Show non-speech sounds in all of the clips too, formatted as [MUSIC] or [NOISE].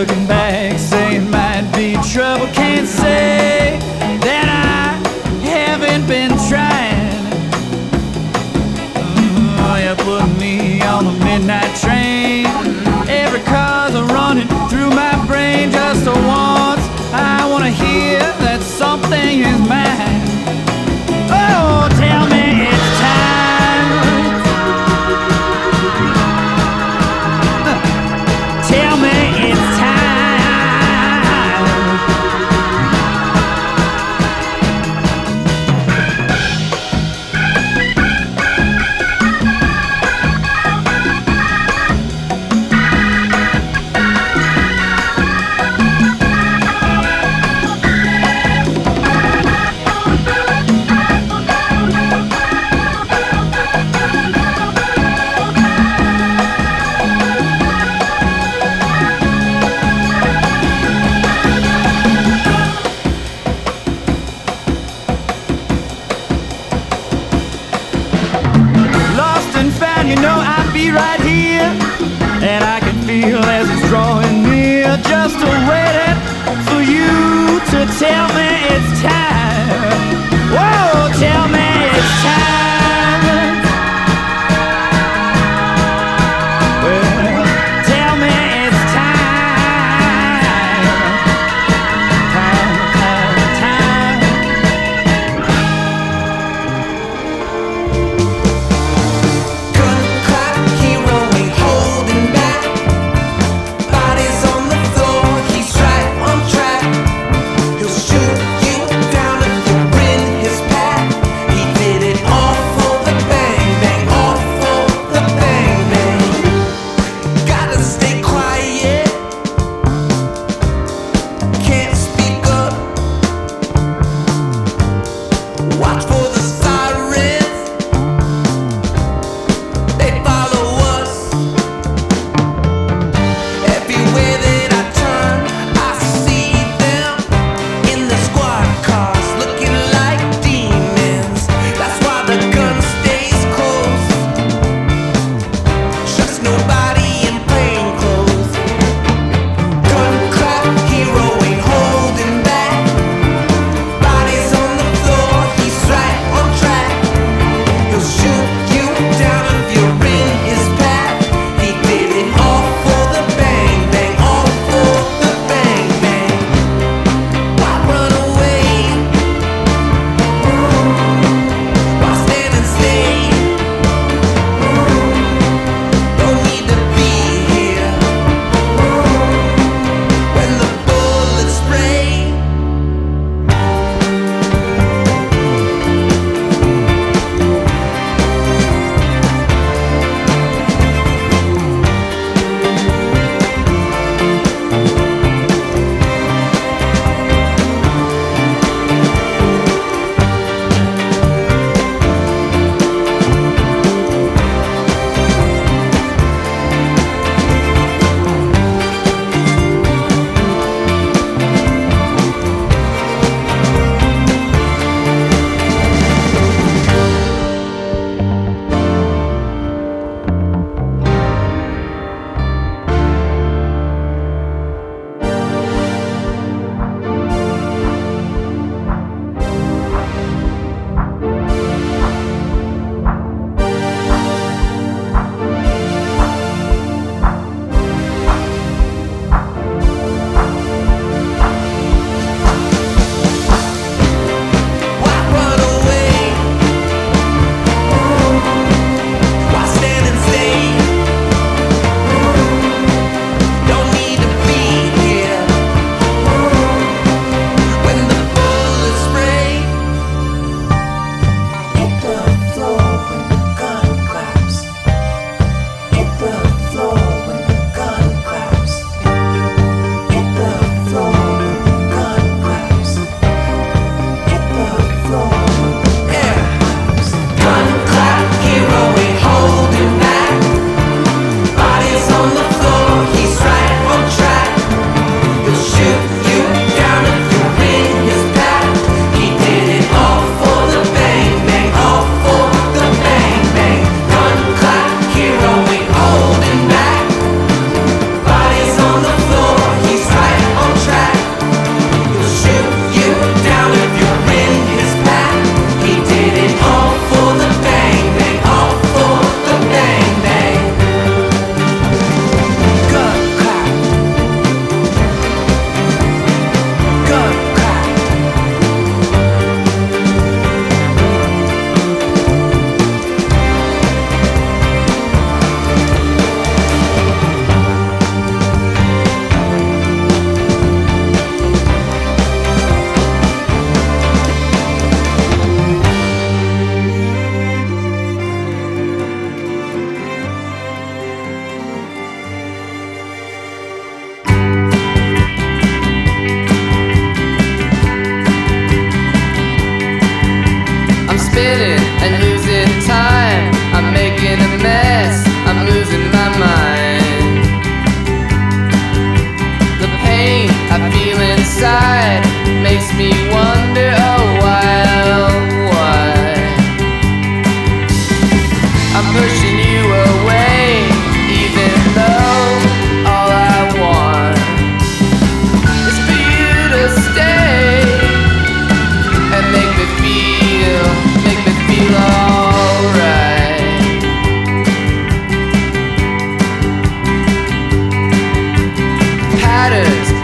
Looking back,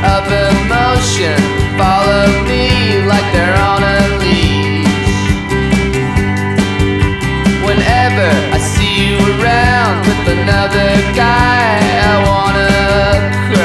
of emotion follow me like they're on a leash. Whenever I see you around with another guy, I wanna. cry.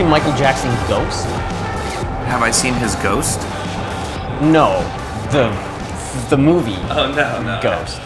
Seen Michael Jackson Ghost? Have I seen his ghost? No, the the movie Oh no, no. Ghost.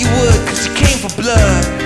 you would, cause you came for blood.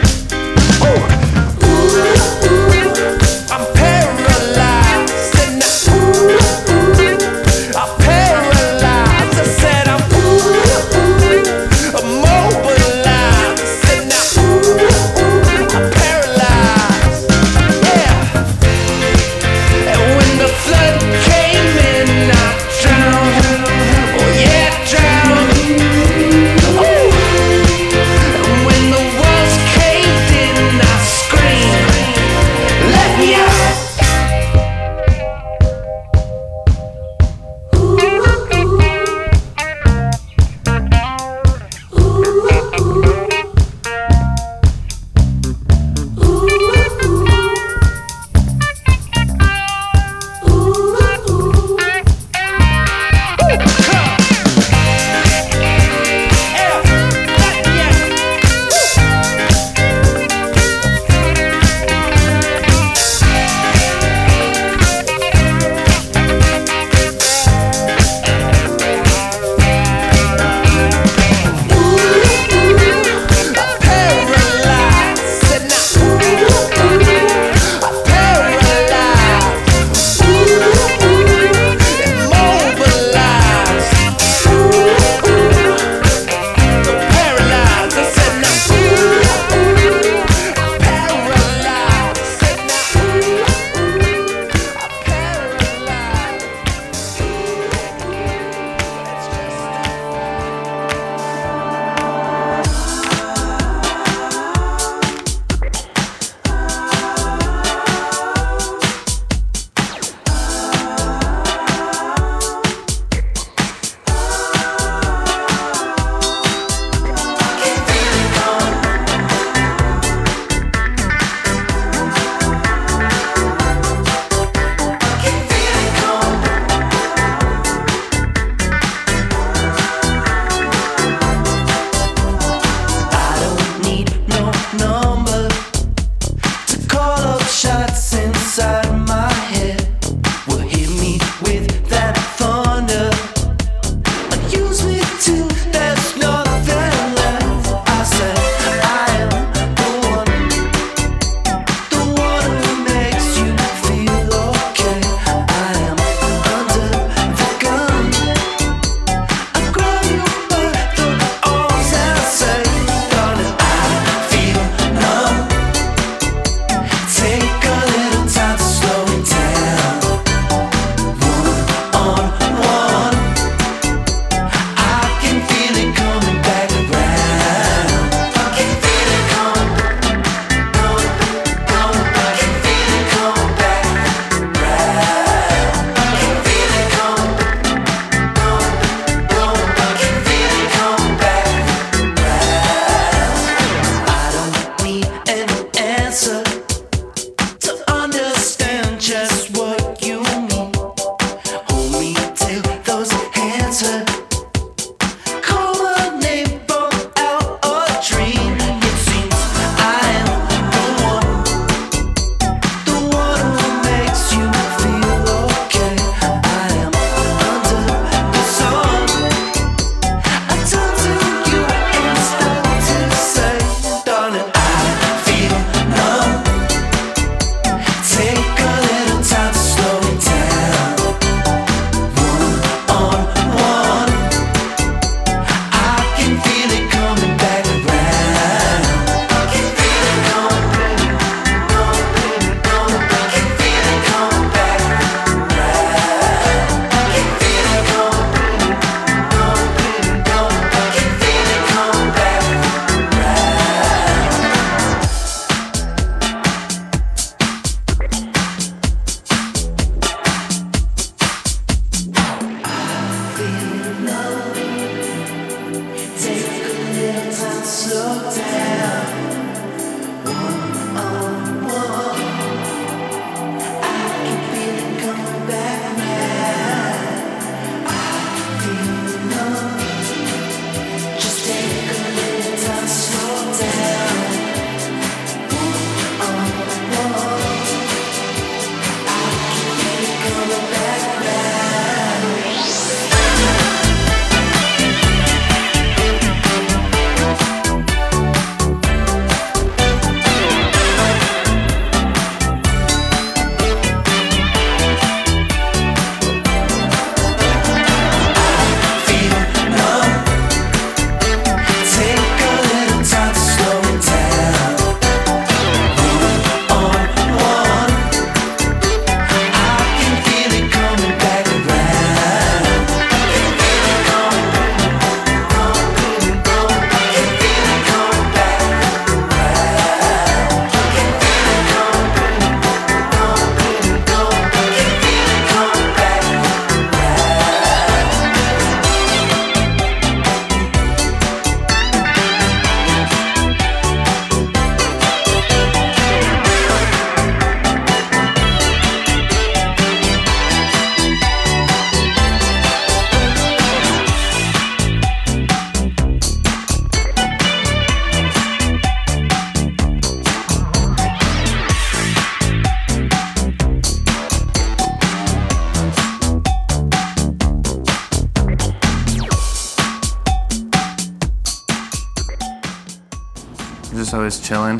chilling,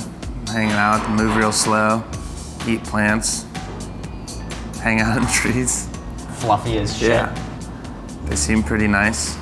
hanging out, move real slow, eat plants, hang out [LAUGHS] in trees. Fluffy as shit. Yeah. They seem pretty nice.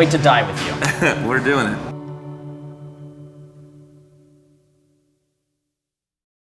Wait to die with you. [LAUGHS] We're doing it.